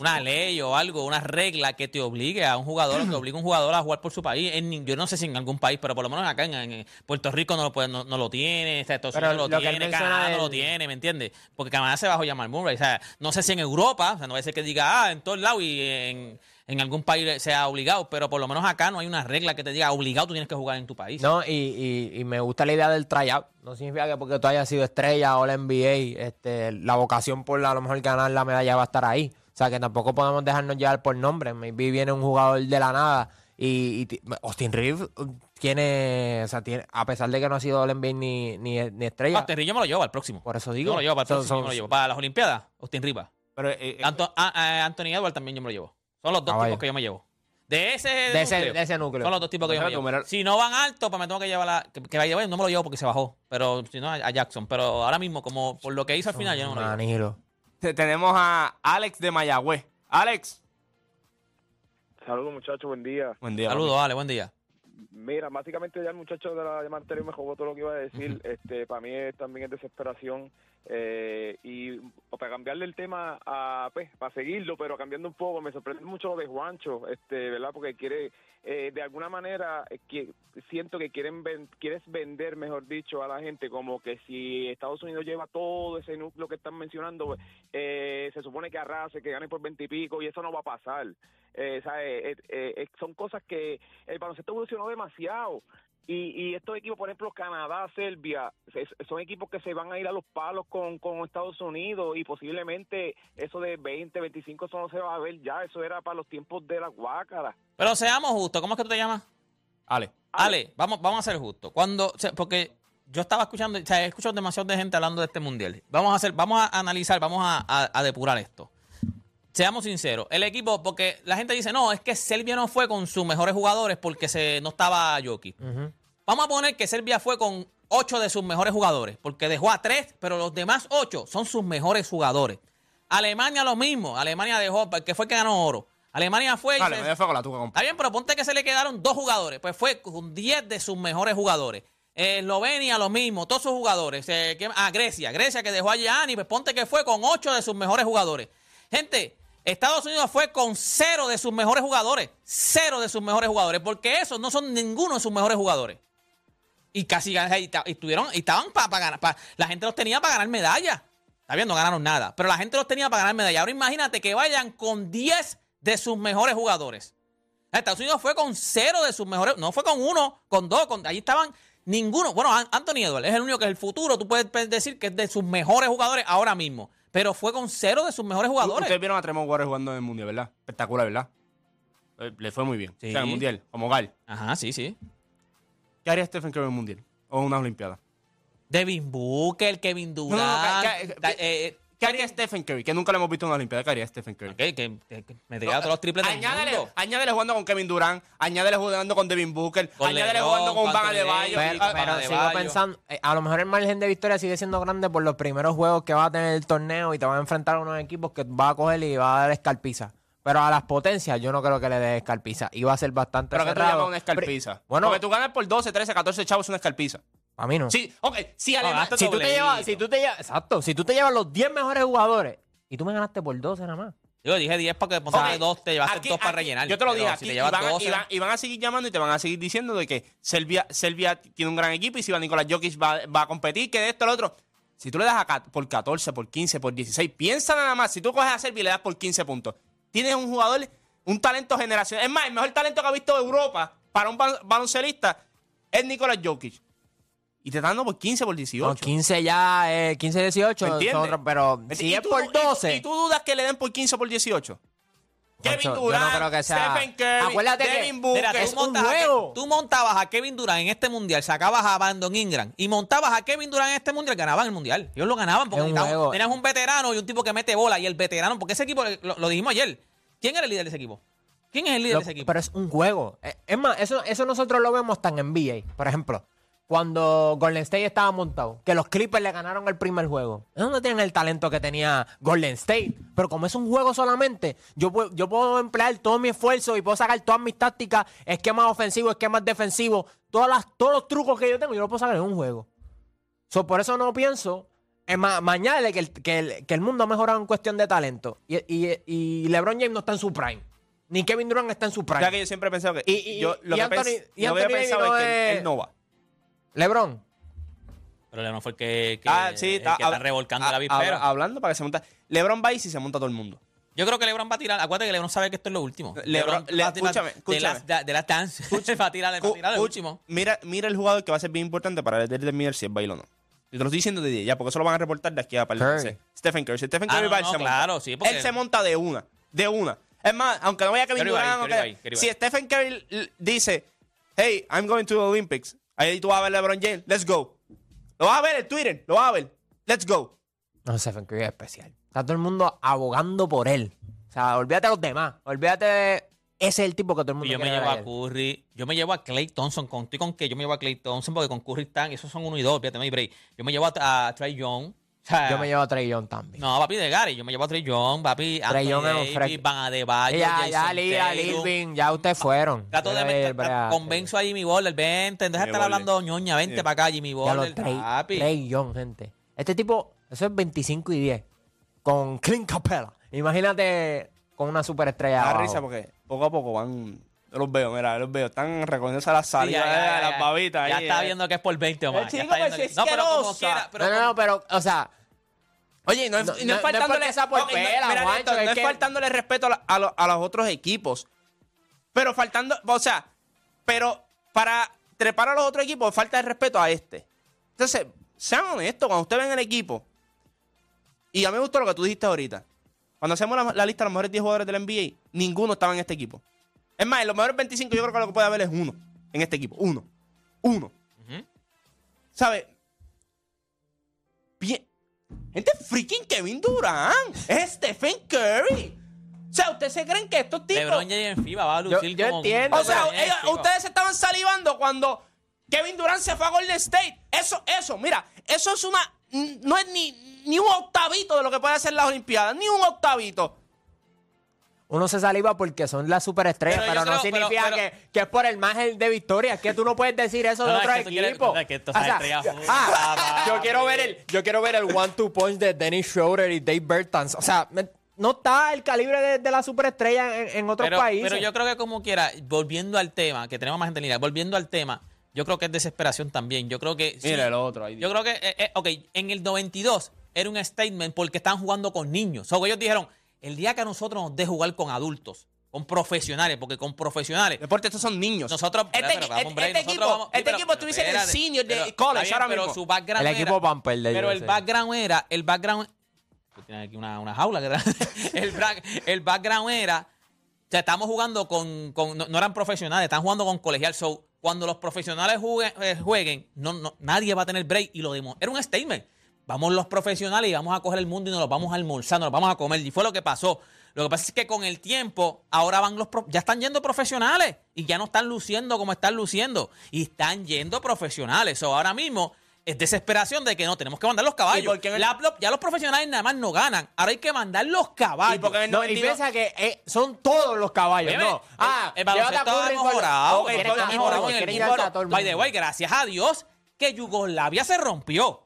[SPEAKER 3] una ley o algo, una regla que te obligue a un jugador, o que obligue a un jugador a jugar por su país. En yo no sé si en algún país, pero por lo menos acá en, en Puerto Rico no lo, puede- no, no lo tiene, Estados Unidos
[SPEAKER 4] lo
[SPEAKER 3] lo tiene, Canadá no lo tiene, ¿me entiendes? Porque Canadá se bajó a llamar Murray. O sea, no sé si en Europa, o sea, no va a ser que diga, ah, en todos lados y en, en algún país sea obligado, pero por lo menos acá no hay una regla que te diga, obligado tú tienes que jugar en tu país.
[SPEAKER 4] No, y, y, y me gusta la idea del tryout. No significa que porque tú hayas sido estrella o la NBA, este, la vocación por a lo mejor ganar la medalla va a estar ahí. O sea, que tampoco podemos dejarnos llevar por nombre. Maybe viene un jugador de la nada y, y ti- Austin Reeves uh, tiene, o sea, tiene, a pesar de que no ha sido el NBA ni, ni, ni estrella.
[SPEAKER 3] Austin Reeves yo me lo llevo al próximo.
[SPEAKER 4] Por eso
[SPEAKER 3] Yo
[SPEAKER 4] digo.
[SPEAKER 3] me lo llevo para el
[SPEAKER 4] son-
[SPEAKER 3] próximo, yo me lo llevo. Para las Olimpiadas, Austin Rivas.
[SPEAKER 5] Pero, eh, eh,
[SPEAKER 3] Anto- a- a- Anthony Edwards también yo me lo llevo. Son los dos
[SPEAKER 4] Caballo.
[SPEAKER 3] tipos que yo me llevo. De ese,
[SPEAKER 4] De ese-
[SPEAKER 3] núcleo,
[SPEAKER 4] de ese núcleo.
[SPEAKER 3] Son los dos tipos que yo me llevo. Si no van alto, pues me tengo que llevar la. Que, que no me lo llevo porque se bajó. Pero si no, a, a Jackson. Pero ahora mismo, como por lo que hizo al final, yo no me lo llevo.
[SPEAKER 4] Manilo.
[SPEAKER 5] Te- tenemos a Alex de Mayagüez. Alex.
[SPEAKER 7] Saludos muchachos, buen día.
[SPEAKER 5] Buen día.
[SPEAKER 3] Saludos, Ale, buen día.
[SPEAKER 7] Mira, básicamente ya el muchacho de la llamada anterior me jugó todo lo que iba a decir. este Para mí es, también es desesperación. eh, y para cambiarle el tema, a pues, para seguirlo, pero cambiando un poco, me sorprende mucho lo de Juancho, este ¿verdad? Porque quiere, eh, de alguna manera, eh, que siento que quieren ven- quieres vender, mejor dicho, a la gente como que si Estados Unidos lleva todo ese núcleo que están mencionando, eh, se supone que arrase, que gane por veintipico, y, eso no va a pasar. Eh, ¿sabe? Eh, eh, eh, son cosas que el baloncesto evolucionó demasiado. Y, y estos equipos, por ejemplo, Canadá, Serbia, son equipos que se van a ir a los palos con, con Estados Unidos y posiblemente eso de 20, 25, eso no se va a ver ya. Eso era para los tiempos de la guácara.
[SPEAKER 3] Pero seamos justos. ¿Cómo es que tú te llamas?
[SPEAKER 5] Ale.
[SPEAKER 3] Ale, vamos, vamos a ser justos. Cuando, o sea, porque yo estaba escuchando, o sea, he escuchado demasiado de gente hablando de este mundial. Vamos a hacer, vamos a analizar, vamos a, a- a depurar esto. Seamos sinceros, el equipo, porque la gente dice, no, es que Serbia no fue con sus mejores jugadores porque se, no estaba Jokic. Vamos a poner que Serbia fue con ocho de sus mejores jugadores, porque dejó a tres, pero los demás ocho son sus mejores jugadores. Alemania lo mismo, Alemania dejó, que fue el que ganó oro. Alemania fue y
[SPEAKER 5] Ale,
[SPEAKER 3] se-
[SPEAKER 5] me fue con la tuca,
[SPEAKER 3] Está bien, pero ponte que se le quedaron dos jugadores. Pues fue con 10 de sus mejores jugadores. Eslovenia lo mismo, todos sus jugadores. Eh, ¿qué- ah, Grecia, Grecia que dejó a Gianni, pues ponte que fue con 8 de sus mejores jugadores. Gente, Estados Unidos fue con cero de sus mejores jugadores. Cero de sus mejores jugadores, porque esos no son ninguno de sus mejores jugadores. Y casi y estuvieron, y estaban para ganar. la gente los tenía para ganar medallas. Está bien, no ganaron nada. Pero la gente los tenía para ganar medallas. Ahora imagínate que vayan con 10 de sus mejores jugadores. Estados Unidos fue con cero de sus mejores. No fue con uno, con dos. Con, ahí estaban ninguno. Bueno, An- Anthony Edwards es el único que es el futuro. Tú puedes decir que es de sus mejores jugadores ahora mismo. Pero fue con cero de sus mejores jugadores.
[SPEAKER 5] Ustedes vieron a Tremont Waters jugando en el Mundial, ¿verdad? Espectacular, ¿verdad? Eh, Le fue muy bien.
[SPEAKER 3] Sí.
[SPEAKER 5] O sea, en el Mundial, como Gal.
[SPEAKER 3] Ajá, sí, sí.
[SPEAKER 5] ¿Qué haría Stephen Curry en el Mundial? O en unas Olimpiadas.
[SPEAKER 3] Devin Booker, Kevin
[SPEAKER 5] no,
[SPEAKER 3] Durant.
[SPEAKER 5] que- que-
[SPEAKER 3] ta- eh,
[SPEAKER 5] ¿Qué haría Stephen Curry? Que nunca lo hemos visto en una Olimpiada. ¿Qué haría Stephen Curry?
[SPEAKER 3] que, que- que- que me tiraba todos los triples del
[SPEAKER 5] añádele,
[SPEAKER 3] mundo.
[SPEAKER 5] añádele jugando con Kevin Durant, añádele jugando con Devin Booker,
[SPEAKER 3] Con
[SPEAKER 5] añádele
[SPEAKER 3] LeBron,
[SPEAKER 5] jugando con Van Adebayo.
[SPEAKER 4] Pero, pero
[SPEAKER 3] de
[SPEAKER 4] sigo
[SPEAKER 3] Bayo.
[SPEAKER 4] pensando, eh, a lo mejor el margen de victoria sigue siendo grande por los primeros juegos que va a tener el torneo y te va a enfrentar a unos equipos que va a coger y va a dar escarpiza. Pero a las potencias yo no creo que le dé escarpiza. Y va a ser bastante
[SPEAKER 5] Pero que tú
[SPEAKER 4] cerrado.
[SPEAKER 5] llamas una escarpiza.
[SPEAKER 4] Pero- Bueno,
[SPEAKER 5] Porque tú ganas por 12, 13, 14 chavos una escarpiza.
[SPEAKER 4] A mí no.
[SPEAKER 5] Sí, ok. Alemania.
[SPEAKER 3] gasta
[SPEAKER 4] si, tú te llevas, si tú te llevas, exacto, si tú te llevas los 10 mejores jugadores y tú me ganaste por 12 nada más.
[SPEAKER 3] Yo dije 10 porque ponte
[SPEAKER 5] Ok,
[SPEAKER 3] dos, te llevaste
[SPEAKER 5] aquí-
[SPEAKER 3] dos para
[SPEAKER 5] aquí-
[SPEAKER 3] rellenar.
[SPEAKER 5] Yo te lo dije
[SPEAKER 3] si te
[SPEAKER 5] y,
[SPEAKER 3] llevas
[SPEAKER 5] van, a-
[SPEAKER 3] 12,
[SPEAKER 5] y van- y van a seguir llamando y te van a seguir diciendo de que Serbia, Serbia tiene un gran equipo y si va Nicolás Jokic va, va a competir, que de esto, lo otro. Si tú le das a por 14, por 15, por 16, piensa nada más. Si tú coges a Serbia y le das por 15 puntos, tienes un jugador, un talento generacional. Es más, el mejor talento que ha visto Europa para un ba- baloncelista es Nicolás Jokic. Y te están dando por 15, por 18.
[SPEAKER 4] Con 15 ya, eh, 15, 18,
[SPEAKER 5] ¿Me
[SPEAKER 4] son
[SPEAKER 5] entiendes?
[SPEAKER 4] otros, pero
[SPEAKER 5] ¿Y
[SPEAKER 4] si es
[SPEAKER 5] tú-
[SPEAKER 4] por
[SPEAKER 5] y tú-
[SPEAKER 4] 12.
[SPEAKER 5] ¿Y tú dudas que le den por 15 o por 18? Kevin
[SPEAKER 4] yo no
[SPEAKER 5] Durant,
[SPEAKER 4] creo que sea-
[SPEAKER 5] Stephen Curry,
[SPEAKER 4] Acuérdate que-
[SPEAKER 5] Devin Booker.
[SPEAKER 3] Mira,
[SPEAKER 4] es
[SPEAKER 3] tú,
[SPEAKER 4] un
[SPEAKER 3] montas a tú montabas a Kevin Durant en este mundial, sacabas a Brandon Ingram y montabas a Kevin Durant en este mundial, ganaban el mundial. Ellos lo ganaban porque
[SPEAKER 4] un
[SPEAKER 3] tenías un veterano y un tipo que mete bola. Y el veterano, porque ese equipo, lo, lo dijimos ayer, ¿quién era el líder de ese equipo? ¿Quién es el líder
[SPEAKER 4] Lo-
[SPEAKER 3] de ese equipo?
[SPEAKER 4] Pero es un juego. Eh, Es más, eso, eso nosotros lo vemos tan en NBA. Por ejemplo, cuando Golden State estaba montado, que los Clippers le ganaron el primer juego. Ellos no tienen el talento que tenía Golden State. Pero como es un juego solamente, yo puedo, yo puedo emplear todo mi esfuerzo y puedo sacar todas mis tácticas, esquemas ofensivos, esquemas defensivos, todas las, todos los trucos que yo tengo, yo los puedo sacar en un juego. So, por eso no pienso. Es más, mañana que el, que, el, que el mundo ha mejorado en cuestión de talento. Y, y- y LeBron James no está en su prime. Ni Kevin Durant está en su prime.
[SPEAKER 5] Ya que yo siempre he pensado que.
[SPEAKER 4] Y- y-
[SPEAKER 5] yo, lo
[SPEAKER 4] y
[SPEAKER 5] que,
[SPEAKER 4] Anthony-
[SPEAKER 5] pens-
[SPEAKER 4] y
[SPEAKER 5] lo que he
[SPEAKER 4] Anthony
[SPEAKER 5] pensado
[SPEAKER 4] Davis
[SPEAKER 5] es
[SPEAKER 4] no
[SPEAKER 5] que él no va.
[SPEAKER 4] LeBron.
[SPEAKER 3] Pero Lebron fue el que, que-
[SPEAKER 5] Ah, sí,
[SPEAKER 3] el que está revolcando
[SPEAKER 5] ha-
[SPEAKER 3] la vispera.
[SPEAKER 5] habla- Hablando para que se monta. LeBron va y si se monta todo el mundo.
[SPEAKER 3] Yo creo que LeBron va a tirar. Acuérdate que LeBron sabe que esto es lo último.
[SPEAKER 5] LeBron- le-
[SPEAKER 3] va a tirar
[SPEAKER 5] escúchame,
[SPEAKER 3] De
[SPEAKER 5] escúchame.
[SPEAKER 3] las, de, de las dance. va a tirar, va a tirar el
[SPEAKER 5] Cu-
[SPEAKER 3] último.
[SPEAKER 5] Mira, mira el jugador que va a ser bien importante para determinar si es baile o no. Yo te lo estoy diciendo de día, ya, porque eso lo van a reportar de aquí a par de. Stephen Curry. Si Stephen
[SPEAKER 3] Ah,
[SPEAKER 5] Curry
[SPEAKER 3] no,
[SPEAKER 5] va, él
[SPEAKER 3] no,
[SPEAKER 5] se
[SPEAKER 3] claro,
[SPEAKER 5] monta.
[SPEAKER 3] sí, porque-
[SPEAKER 5] Él se monta de una, de una. Es más, aunque no vaya Kevin
[SPEAKER 3] va ahí,
[SPEAKER 5] Durant, si. Stephen Curry dice, hey, I'm going to the Olympics, ahí tú vas a ver LeBron James, let's go. Lo vas a ver en Twitter, lo vas a ver, let's go.
[SPEAKER 4] No, Stephen Curry es especial. Está todo el mundo abogando por él. O sea, olvídate de los demás. Olvídate de... Ese es el tipo que todo el mundo
[SPEAKER 3] Y yo me llevo a. Curry, yo me llevo a Clay Thompson, con, estoy con que yo me llevo a Clay Thompson porque con Curry están, esos son uno y dos, fíjate, break. Yo me llevo a, a Trey Young. Sea,
[SPEAKER 4] Yo me llevo a Trey Young también.
[SPEAKER 3] No, papi de Gary, yo me llevo a Trey Young, papi,
[SPEAKER 4] Trey Young es un fresco.
[SPEAKER 3] Van Adebayo,
[SPEAKER 4] ya,
[SPEAKER 3] Jason
[SPEAKER 4] ya, Lira. Irving, ya ustedes fueron.
[SPEAKER 3] Trato de meter,
[SPEAKER 4] break.
[SPEAKER 3] convenzo a Jimmy Butler, vente, deja de estar hablando ñoña, vente para acá, Jimmy
[SPEAKER 4] Ya Trey,
[SPEAKER 3] papi.
[SPEAKER 4] Trey Young, gente. Este tipo, eso es 25 y 10. Con Clint Capella. Imagínate con una superestrella.
[SPEAKER 5] Da
[SPEAKER 4] abajo.
[SPEAKER 5] risa porque poco a poco van, yo los veo, mira, yo los veo, están recogiéndose las
[SPEAKER 3] Sí,
[SPEAKER 5] salidas,
[SPEAKER 3] ya, ya, ya,
[SPEAKER 5] las
[SPEAKER 3] ya.
[SPEAKER 5] babitas.
[SPEAKER 3] Ya
[SPEAKER 5] ahí,
[SPEAKER 3] está
[SPEAKER 5] eh.
[SPEAKER 3] viendo que es por 20 o más.
[SPEAKER 5] chico,
[SPEAKER 3] ya está viendo que-
[SPEAKER 5] es
[SPEAKER 3] no, pero como
[SPEAKER 5] asquerosa.
[SPEAKER 3] quiera, pero
[SPEAKER 4] no, no, no, pero, o sea,
[SPEAKER 5] Oye, no es,
[SPEAKER 4] No,
[SPEAKER 5] no es
[SPEAKER 4] no es
[SPEAKER 5] faltándole, no-
[SPEAKER 4] pela,
[SPEAKER 5] mira,
[SPEAKER 4] Juancho, es
[SPEAKER 5] no es
[SPEAKER 4] que-
[SPEAKER 5] faltándole respeto a, la- a lo- a los otros equipos. Pero faltando, o sea, pero para trepar a los otros equipos falta el respeto a este. Entonces, sean honestos, cuando usted ven el equipo, y a mí me gustó lo que tú dijiste ahorita. Cuando hacemos la, la lista de los mejores 10 jugadores del NBA, ninguno estaba en este equipo. Es más, en los mejores 25 yo creo que lo que puede haber es uno. en este equipo. Uno. Uno.
[SPEAKER 3] Ujú.
[SPEAKER 5] ¿Sabe? Bien. Gente, freaking Kevin Durant. Es Stephen Curry. O sea, ¿ustedes se creen que estos tipos...
[SPEAKER 3] LeBron James en FIBA va a
[SPEAKER 4] Yo-
[SPEAKER 3] lucir
[SPEAKER 4] yo
[SPEAKER 3] como-
[SPEAKER 4] entiendo,
[SPEAKER 5] O sea, ellos- ustedes estaban salivando cuando Kevin Durant se fue a Golden State. Eso, eso, mira, eso es una. No es ni, ni un octavito de lo que puede hacer las Olimpiadas, ni un octavito.
[SPEAKER 4] Uno se saliva porque son las superestrellas,
[SPEAKER 3] Pero
[SPEAKER 4] no
[SPEAKER 3] creo-
[SPEAKER 4] significa
[SPEAKER 3] pero- pero-
[SPEAKER 4] que, que es por el margen de victoria. Es que tú no puedes decir eso
[SPEAKER 3] No,
[SPEAKER 4] de
[SPEAKER 3] no,
[SPEAKER 4] otro
[SPEAKER 3] es que tú quieres-
[SPEAKER 4] equipo.
[SPEAKER 3] que
[SPEAKER 4] ah, yo quiero ver el, yo quiero ver el one-two punch de Dennis Schroeder y Dave Bertans. O sea, me- no está el calibre de, de la superestrella en, en otros
[SPEAKER 3] pero,
[SPEAKER 4] países.
[SPEAKER 3] pero yo creo que como quiera, volviendo al tema, que tenemos más gente en línea, volviendo al tema, yo creo que es desesperación también. Yo creo que. sí,
[SPEAKER 5] Mira el otro ahí.
[SPEAKER 3] Yo creo que, eh, eh, ok, en el 92 era un statement porque estaban jugando con niños. O sea, ellos dijeron, el día que a nosotros nos dé jugar con adultos, con profesionales, porque con profesionales,
[SPEAKER 5] Deporte, estos son niños.
[SPEAKER 3] nosotros...
[SPEAKER 5] Este,
[SPEAKER 3] pero,
[SPEAKER 5] este-
[SPEAKER 3] vamos, hombre,
[SPEAKER 5] este
[SPEAKER 3] nosotros
[SPEAKER 5] equipo,
[SPEAKER 3] vamos-
[SPEAKER 5] este
[SPEAKER 3] pero-
[SPEAKER 5] equipo estuviese en el senior de
[SPEAKER 3] pero-
[SPEAKER 5] college
[SPEAKER 3] está bien,
[SPEAKER 5] ahora
[SPEAKER 3] pero
[SPEAKER 5] mismo.
[SPEAKER 3] su background
[SPEAKER 4] el
[SPEAKER 3] era-
[SPEAKER 4] equipo Pamper de
[SPEAKER 3] Pero el background era, el background, tú tienes aquí una, una jaula, que era- el, el background era, o sea, estamos jugando con, con- no, no eran profesionales, están jugando con colegial, so, cuando los profesionales eh, jueguen no, no, nadie va a tener break y lo dimos. Era un statement. Vamos los profesionales y vamos a coger el mundo y nos lo vamos a almorzar, nos lo vamos a comer. Y fue lo que pasó. Lo que pasa es que con el tiempo, ahora van los pro- ya están yendo profesionales y ya no están luciendo como están luciendo. Y están yendo profesionales. So, ahora mismo es desesperación de que no, tenemos que mandar los caballos.
[SPEAKER 5] ¿Y por qué en el-
[SPEAKER 3] La- lo- ya los profesionales nada más no ganan. Ahora hay que mandar los caballos.
[SPEAKER 5] ¿Y por qué en el
[SPEAKER 4] No, y
[SPEAKER 5] 92?
[SPEAKER 4] piensa que eh, son todos los caballos, no.
[SPEAKER 3] el-
[SPEAKER 4] Ah,
[SPEAKER 3] el, baloncesto ha mejorado.
[SPEAKER 5] Ok,
[SPEAKER 3] el
[SPEAKER 5] todo
[SPEAKER 3] baloncesto ha
[SPEAKER 5] el
[SPEAKER 3] mejorado en el
[SPEAKER 4] el
[SPEAKER 3] By the way, gracias a Dios que Yugoslavia se rompió.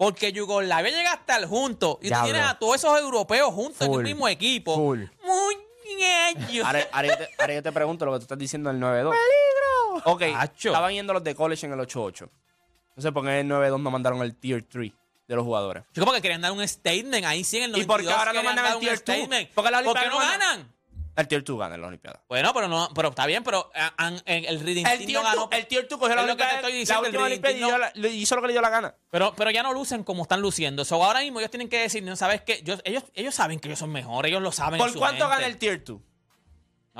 [SPEAKER 3] Porque Yugoslavia llega hasta el junto. Y tú tienes a todos esos europeos juntos en
[SPEAKER 4] Full.
[SPEAKER 3] el mismo equipo.
[SPEAKER 4] Full.
[SPEAKER 3] Muñeño.
[SPEAKER 5] Ahora, ahora yo te, ahora yo te pregunto lo que tú estás diciendo del 9-2. ¡Peligro! Ok,
[SPEAKER 3] Acho.
[SPEAKER 5] estaban yendo los de college en el 8-8. No sé por qué en el 9-2 no mandaron el Tier 3 de los jugadores.
[SPEAKER 3] Chico, porque querían dar un statement. Ahí sí en el 92
[SPEAKER 5] ¿Y por qué ahora no mandan el
[SPEAKER 3] un
[SPEAKER 5] tier two?
[SPEAKER 3] statement.
[SPEAKER 5] Porque las
[SPEAKER 3] ¿Por qué no
[SPEAKER 5] Olimpiadas no
[SPEAKER 3] ganan?
[SPEAKER 5] El Tier 2 gana en las Olimpiadas.
[SPEAKER 3] Bueno, pero no, pero está bien, pero ah, ah, en el Reading
[SPEAKER 5] El
[SPEAKER 3] Team no
[SPEAKER 5] 2
[SPEAKER 3] ganó.
[SPEAKER 5] el tier two cogió la Olimpiada, la
[SPEAKER 3] el
[SPEAKER 5] última Olimpiada y
[SPEAKER 3] no-
[SPEAKER 5] la- le hizo lo que le dio la gana.
[SPEAKER 3] Pero, pero ya no lucen como están luciendo. So, ahora mismo ellos tienen que decir, sabes qué, Yo- ellos, ellos saben que ellos son mejores, ellos lo saben. en
[SPEAKER 5] ¿Por
[SPEAKER 3] su
[SPEAKER 5] cuánto
[SPEAKER 3] mente.
[SPEAKER 5] gana el Tier 2?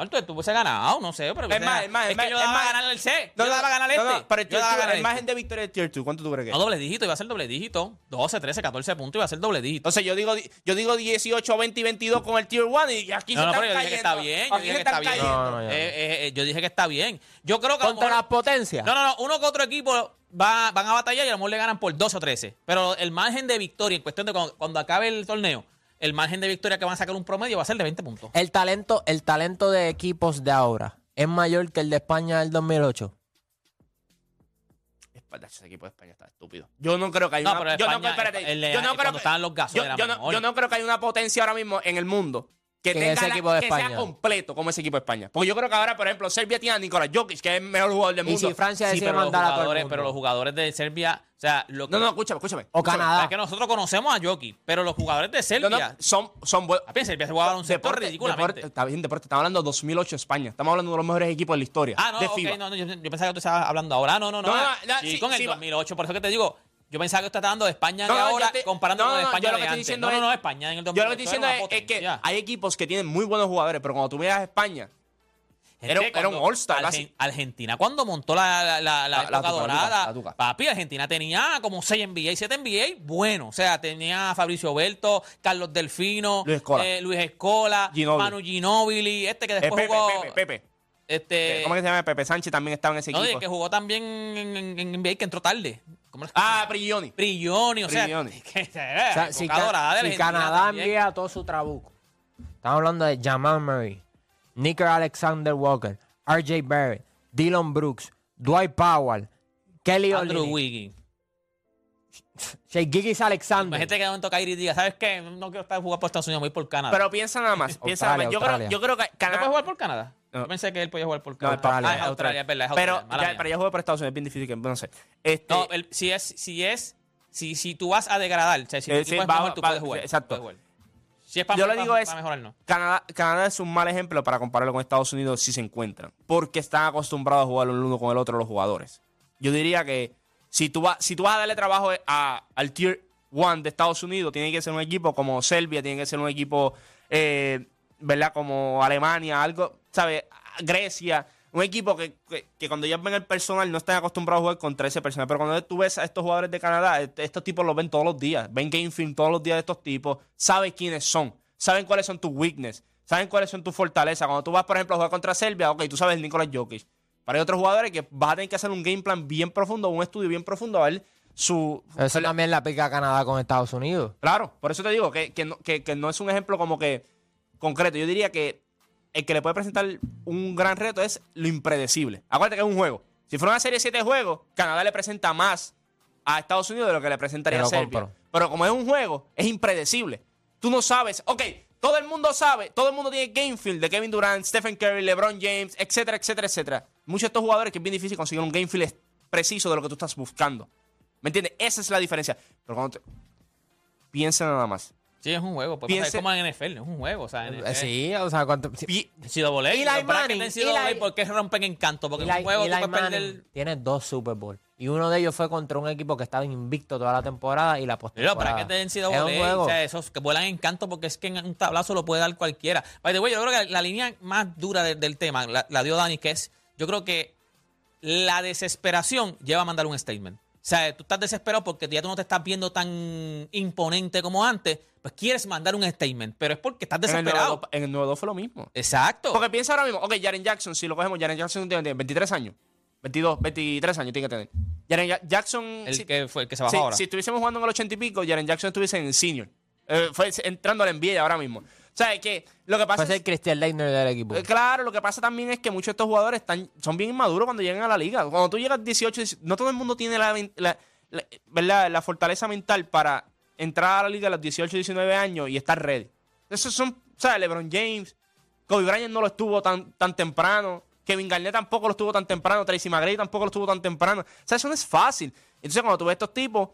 [SPEAKER 3] No, tú, tú hubiese ganado, no sé, pero
[SPEAKER 5] Es más, es más,
[SPEAKER 3] es que yo daba a ganar el C.
[SPEAKER 5] No,
[SPEAKER 3] yo daba a ganar este.
[SPEAKER 5] no, pero el,
[SPEAKER 3] Yo
[SPEAKER 5] tier
[SPEAKER 3] daba a
[SPEAKER 5] two,
[SPEAKER 3] ganar
[SPEAKER 5] el margen
[SPEAKER 3] este.
[SPEAKER 5] de victoria del Tier 2, ¿cuánto tú crees que es?
[SPEAKER 3] No doble dígito, iba a ser doble dígito. 12, 13, 14 puntos, iba a ser doble dígito.
[SPEAKER 5] Entonces yo digo, yo digo 18, 20 y 22 con el Tier 1 y aquí
[SPEAKER 3] No,
[SPEAKER 5] se
[SPEAKER 3] no,
[SPEAKER 5] están
[SPEAKER 3] pero yo dije que está bien. Yo dije que está bien.
[SPEAKER 4] No, no.
[SPEAKER 3] Eh, eh, eh, yo dije que está bien. Yo creo que
[SPEAKER 4] Contra las potencias.
[SPEAKER 3] No, no, no. Uno que otro equipo va- van a batallar y a lo mejor le ganan por 12 o 13. Pero el margen de victoria, en cuestión de cuando, cuando acabe el torneo, el margen de victoria que van a sacar un promedio va a ser de 20 puntos.
[SPEAKER 4] El talento, el talento de equipos de ahora es mayor que el de España del 2008.
[SPEAKER 5] España, Ese equipo de España está estúpido. Yo no creo que hay
[SPEAKER 3] No,
[SPEAKER 5] una...
[SPEAKER 3] pero
[SPEAKER 5] yo, no,
[SPEAKER 3] España,
[SPEAKER 5] espérate,
[SPEAKER 3] el- el-
[SPEAKER 5] yo no creo que,
[SPEAKER 3] estaban los gasos
[SPEAKER 5] yo,
[SPEAKER 3] era
[SPEAKER 5] yo no,
[SPEAKER 3] mejor.
[SPEAKER 5] yo no creo que hay una potencia ahora mismo en el mundo que,
[SPEAKER 4] Que
[SPEAKER 5] tenga
[SPEAKER 4] ese
[SPEAKER 5] la-
[SPEAKER 4] equipo de
[SPEAKER 5] que
[SPEAKER 4] España.
[SPEAKER 5] sea completo como ese equipo de España. Porque yo creo que ahora, por ejemplo, Serbia tiene a Nicolás Jokic, que es el mejor jugador del
[SPEAKER 4] Y
[SPEAKER 5] mundo.
[SPEAKER 4] si Francia
[SPEAKER 3] Sí,
[SPEAKER 4] decide
[SPEAKER 3] pero los,
[SPEAKER 4] mandar a todo el
[SPEAKER 3] jugadores,
[SPEAKER 4] mundo.
[SPEAKER 3] pero los jugadores de Serbia, o sea, lo que,
[SPEAKER 5] No, no, escúchame, escúchame.
[SPEAKER 4] O
[SPEAKER 5] escúchame.
[SPEAKER 4] Canadá.
[SPEAKER 3] es que nosotros conocemos a Jockey, pero los jugadores de
[SPEAKER 5] No,
[SPEAKER 3] Serbia,
[SPEAKER 5] no, son, son buenos.
[SPEAKER 3] Papi, en Serbia se jugaba un sector
[SPEAKER 5] Deporte-
[SPEAKER 3] ridículamente.
[SPEAKER 5] está bien, deporte. Estamos hablando de 2008 España. Estamos hablando de los mejores equipos de la historia.
[SPEAKER 3] Ah, no,
[SPEAKER 5] de
[SPEAKER 3] ok,
[SPEAKER 5] FIBA.
[SPEAKER 3] no, no, yo, yo pensaba que tú estabas hablando ahora. No, no, no.
[SPEAKER 5] No, no,
[SPEAKER 3] ah,
[SPEAKER 5] no,
[SPEAKER 3] sí,
[SPEAKER 5] sí,
[SPEAKER 3] con el
[SPEAKER 5] sí, va.
[SPEAKER 3] 2008. Por eso que te digo, yo pensaba que usted está hablando de España de
[SPEAKER 5] no,
[SPEAKER 3] ahora
[SPEAKER 5] te-
[SPEAKER 3] comparando
[SPEAKER 5] no,
[SPEAKER 3] con España de antes.
[SPEAKER 5] diciendo
[SPEAKER 3] no, no, no, España en el 2008
[SPEAKER 5] Yo lo que estoy diciendo es, que hay equipos que tienen muy buenos jugadores, pero cuando tú miras a España,
[SPEAKER 3] Gente,
[SPEAKER 5] era- era un All-Star
[SPEAKER 3] Argen-
[SPEAKER 5] casi.
[SPEAKER 3] Argentina cuando montó la, la, la, la época
[SPEAKER 5] tuca,
[SPEAKER 3] dorada,
[SPEAKER 5] tuca.
[SPEAKER 3] papi, Argentina tenía como 6 NBA, 7 NBA, bueno, o sea, tenía a Fabricio Berto, Carlos Delfino,
[SPEAKER 5] Luis Escola.
[SPEAKER 3] eh, Luis Escola,
[SPEAKER 5] Ginóbili.
[SPEAKER 3] Manu Ginóbili, este que
[SPEAKER 5] eh,
[SPEAKER 3] después
[SPEAKER 5] Pepe,
[SPEAKER 3] jugó,
[SPEAKER 5] Pepe, Pepe.
[SPEAKER 3] Este,
[SPEAKER 5] ¿Cómo que se llama? Pepe Sánchez también estaba en ese
[SPEAKER 3] no,
[SPEAKER 5] equipo.
[SPEAKER 3] el que jugó también en, en- en NBA que entró tarde. ¿Cómo es?
[SPEAKER 5] Ah, Prigioni.
[SPEAKER 3] Brilloni, o sea,
[SPEAKER 5] Brilloni.
[SPEAKER 3] que,
[SPEAKER 4] O sea, si, Ca- Canadá
[SPEAKER 3] también.
[SPEAKER 4] envía a todo su trabuco. Estamos hablando de Jamal Murray, Nicker Alexander Walker, RJ Barrett, Dylan Brooks, Dwight Powell, Kelly
[SPEAKER 3] Andrew Wiggins.
[SPEAKER 4] Shea Giggs Alexander.
[SPEAKER 3] Imagínate que de momento Kyrie diga, ¿sabes qué? No quiero estar jugar por Estados Unidos, voy por Canadá.
[SPEAKER 5] Pero piensa nada más. piensa nada más. Yo creo, yo creo que
[SPEAKER 3] ¿No
[SPEAKER 5] Canadá.
[SPEAKER 3] puede jugar por Canadá? Yo pensé que él podía jugar por
[SPEAKER 5] No.
[SPEAKER 4] Australia,
[SPEAKER 3] Ah, es Australia, es verdad, es
[SPEAKER 5] Pero,
[SPEAKER 3] Australia, mala
[SPEAKER 5] ya, pero ya jugué por Estados Unidos, es bien difícil que. No sé. Este,
[SPEAKER 3] No, el- si es, si es, si, si tú vas a degradar, o sea, si tu
[SPEAKER 5] Eh, sí,
[SPEAKER 3] es
[SPEAKER 5] va-
[SPEAKER 3] mejor, tú
[SPEAKER 5] va-
[SPEAKER 3] puedes jugar.
[SPEAKER 5] exacto.
[SPEAKER 3] puedes jugar. Si es para,
[SPEAKER 5] Yo
[SPEAKER 3] para-
[SPEAKER 5] digo es-
[SPEAKER 3] para mejorar, no.
[SPEAKER 5] Canadá, Canadá es un mal ejemplo para compararlo con Estados Unidos si se encuentran. Porque están acostumbrados a jugar el uno con el otro los jugadores. Yo diría que si tú, vas si tú vas a darle trabajo a- al Tier 1 de Estados Unidos, tiene que ser un equipo como Serbia, tiene que ser un equipo, eh, ¿verdad? Como Alemania, algo, ¿sabes? Grecia. un equipo que, que, que cuando ya ven el personal no están acostumbrados a jugar contra ese personal. Pero cuando tú ves a estos jugadores de Canadá, est- estos tipos los ven todos los días. Ven game film todos los días de estos tipos. Saben quiénes son. Saben cuáles son tus weaknesses. Saben cuáles son tus fortalezas. Cuando tú vas, por ejemplo, a jugar contra Serbia, ok, tú sabes el Nicolás Jokic. Pero hay otros jugadores que vas a tener que hacer un game plan bien profundo, un estudio bien profundo, a ver su...
[SPEAKER 4] Eso también la pica Canadá con Estados Unidos.
[SPEAKER 5] Claro, por eso te digo que, que no, que- que no es un ejemplo como que concreto. Yo diría que el que le puede presentar un gran reto es lo impredecible. Acuérdate que es un juego. Si fuera una serie de siete juegos, Canadá le presenta más a Estados Unidos de lo que le presentaría a Serbia.
[SPEAKER 4] compro.
[SPEAKER 5] Pero como es un juego, es impredecible. Tú no sabes. Ok, todo el mundo sabe, todo el mundo tiene game field de Kevin Durant, Stephen Curry, LeBron James, etcétera, etcétera, etcétera. Muchos de estos jugadores que es bien difícil conseguir un game field es- preciso de lo que tú estás buscando. ¿Me entiendes? Esa es la diferencia. Pero cuando te... Piensa nada más.
[SPEAKER 3] Sí, es un juego. Pasar
[SPEAKER 5] Piense-
[SPEAKER 3] como en NFL, es un juego. O sea,
[SPEAKER 4] Eh, Sí, o sea, cuánto. sí.
[SPEAKER 5] Pi-
[SPEAKER 3] NCAA,
[SPEAKER 4] Eli Manning,
[SPEAKER 3] ¿por qué rompen encanto? Porque
[SPEAKER 4] Eli-
[SPEAKER 3] un juego
[SPEAKER 4] Eli
[SPEAKER 3] tú perder...
[SPEAKER 4] tiene dos Super Bowl. Y uno de ellos fue contra un equipo que estaba invicto toda la temporada y la
[SPEAKER 3] Pero
[SPEAKER 4] postemporada.
[SPEAKER 3] brackets de
[SPEAKER 4] Es
[SPEAKER 3] NCAA,
[SPEAKER 4] un juego.
[SPEAKER 3] o sea, esos que vuelan en canto porque es que en un tablazo lo puede dar cualquiera. By the way, yo creo que la línea más dura de- del tema la, la dio Dani, que es, yo creo que la desesperación lleva a mandar un statement. O sea, tú estás desesperado porque ya tú no te estás viendo tan imponente como antes, pues quieres mandar un statement, pero es porque estás
[SPEAKER 5] En el, nuevo,
[SPEAKER 3] desesperado.
[SPEAKER 5] en el nuevo dos fue lo mismo.
[SPEAKER 3] Exacto.
[SPEAKER 5] Porque piensa ahora mismo, ok, Jaren Jackson, si lo cogemos, Jaren Jackson tiene, tiene 23 años. 22, 23 años tiene que tener. Jaren Ja- Jackson.
[SPEAKER 3] el
[SPEAKER 5] si,
[SPEAKER 3] que fue el que se bajó
[SPEAKER 5] si-
[SPEAKER 3] ahora.
[SPEAKER 5] si estuviésemos jugando en el 80 y pico, Jaren Jackson estuviese en el senior. Eh, fue entrando al NBA ahora mismo. O sea, es que lo que pasa
[SPEAKER 4] Fue
[SPEAKER 5] es.
[SPEAKER 4] ser Christian Leitner del equipo.
[SPEAKER 5] Eh, Claro, lo que pasa también es que muchos de estos jugadores están, son bien inmaduros cuando llegan a la liga. Cuando tú llegas 18, 18, no todo el mundo tiene la, la- la- ¿verdad? la fortaleza mental para entrar a la liga a los 18, 19 años y estar ready. Esos son, ¿sabes? LeBron James, Kobe Bryant no lo estuvo tan, tan temprano, Kevin Garnett tampoco lo estuvo tan temprano, Tracy McGrady tampoco lo estuvo tan temprano. O sea, eso no es fácil. Entonces, cuando tú ves estos tipos,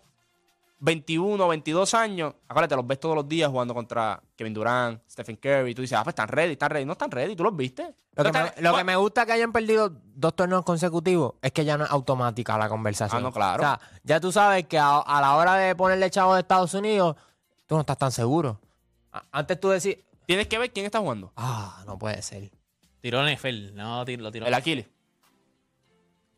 [SPEAKER 5] 21, 22 años, acuérdate, los ves todos los días jugando contra Kevin Durant, Stephen Curry, y tú dices, ah, pues están ready, están ready. No están ready, tú los viste.
[SPEAKER 4] Lo que, me, lo que me gusta que hayan perdido dos torneos consecutivos es que ya no es automática la conversación.
[SPEAKER 5] Ah, no, claro.
[SPEAKER 4] O sea, ya tú sabes que a, a la hora de ponerle chavo de Estados Unidos, tú no estás tan seguro. A- Antes tú decís,
[SPEAKER 5] Tienes que ver quién está jugando.
[SPEAKER 4] ah, no puede ser.
[SPEAKER 3] Tiró NFL, no, lo tiró.
[SPEAKER 5] El Aquiles.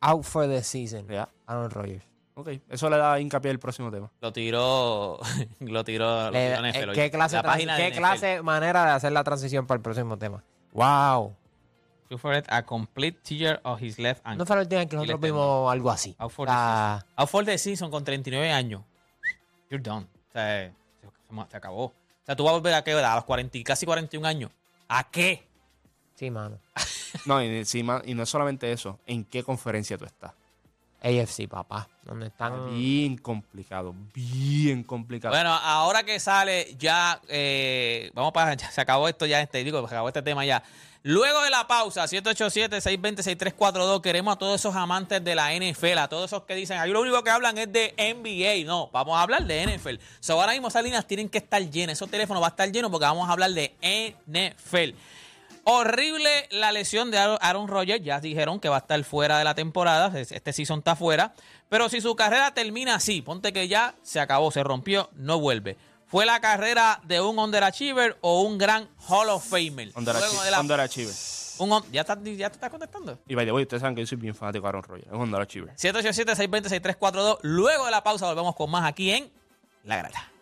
[SPEAKER 4] Out for the season.
[SPEAKER 5] Ya.
[SPEAKER 4] Aaron Rodgers.
[SPEAKER 5] Ok, eso le da hincapié al próximo tema.
[SPEAKER 3] Lo tiró, lo tiró, lo
[SPEAKER 4] Le-
[SPEAKER 3] tiró
[SPEAKER 4] eh,
[SPEAKER 3] NFL.
[SPEAKER 4] ¿Qué, clase,
[SPEAKER 3] La página
[SPEAKER 4] qué clase manera de hacer la transición para el próximo tema? Wow.
[SPEAKER 3] It, a complete tear of his left ankle.
[SPEAKER 4] No fue la última que nosotros vimos algo así.
[SPEAKER 3] Out for
[SPEAKER 4] O sea,
[SPEAKER 3] Out for the season con 39 años. You're done. O sea, eh, se, se acabó. O sea, tú vas a volver a qué edad? A los 40, y casi 41 años. ¿A qué?
[SPEAKER 4] sí, mano.
[SPEAKER 5] No, y, encima, y no es solamente eso. ¿En qué conferencia tú estás?
[SPEAKER 4] AFC, papá. Donde están.
[SPEAKER 5] Bien complicado, bien complicado.
[SPEAKER 3] Bueno, ahora que sale ya, eh, vamos para, ya se acabó esto ya, este, digo, se acabó este tema ya. Luego de la pausa, 787-620-6342, queremos a todos esos amantes de la NFL, a todos esos que dicen, ahí lo único que hablan es de NBA. No, vamos a hablar de NFL. So, ahora mismo esas líneas tienen que estar llenas, esos teléfonos va a estar llenos porque vamos a hablar de NFL. Horrible la lesión de Aaron- Rodgers. Ya dijeron que va a estar fuera de la temporada. Este season está fuera. Pero si su carrera termina así, ponte que ya se acabó, se rompió, no vuelve. ¿Fue la carrera de un underachiever o un gran Hall of Famer?
[SPEAKER 5] Underachie-
[SPEAKER 3] Luego de la-
[SPEAKER 5] Underachiever.
[SPEAKER 3] un ¿ya, estás, ¿Ya te estás contestando?
[SPEAKER 5] Y by the way, ustedes saben que yo soy bien fanático de Aaron Rodgers. Es un Underachiever.
[SPEAKER 3] 787-620-6342. Luego de la pausa volvemos con más aquí en La Grata.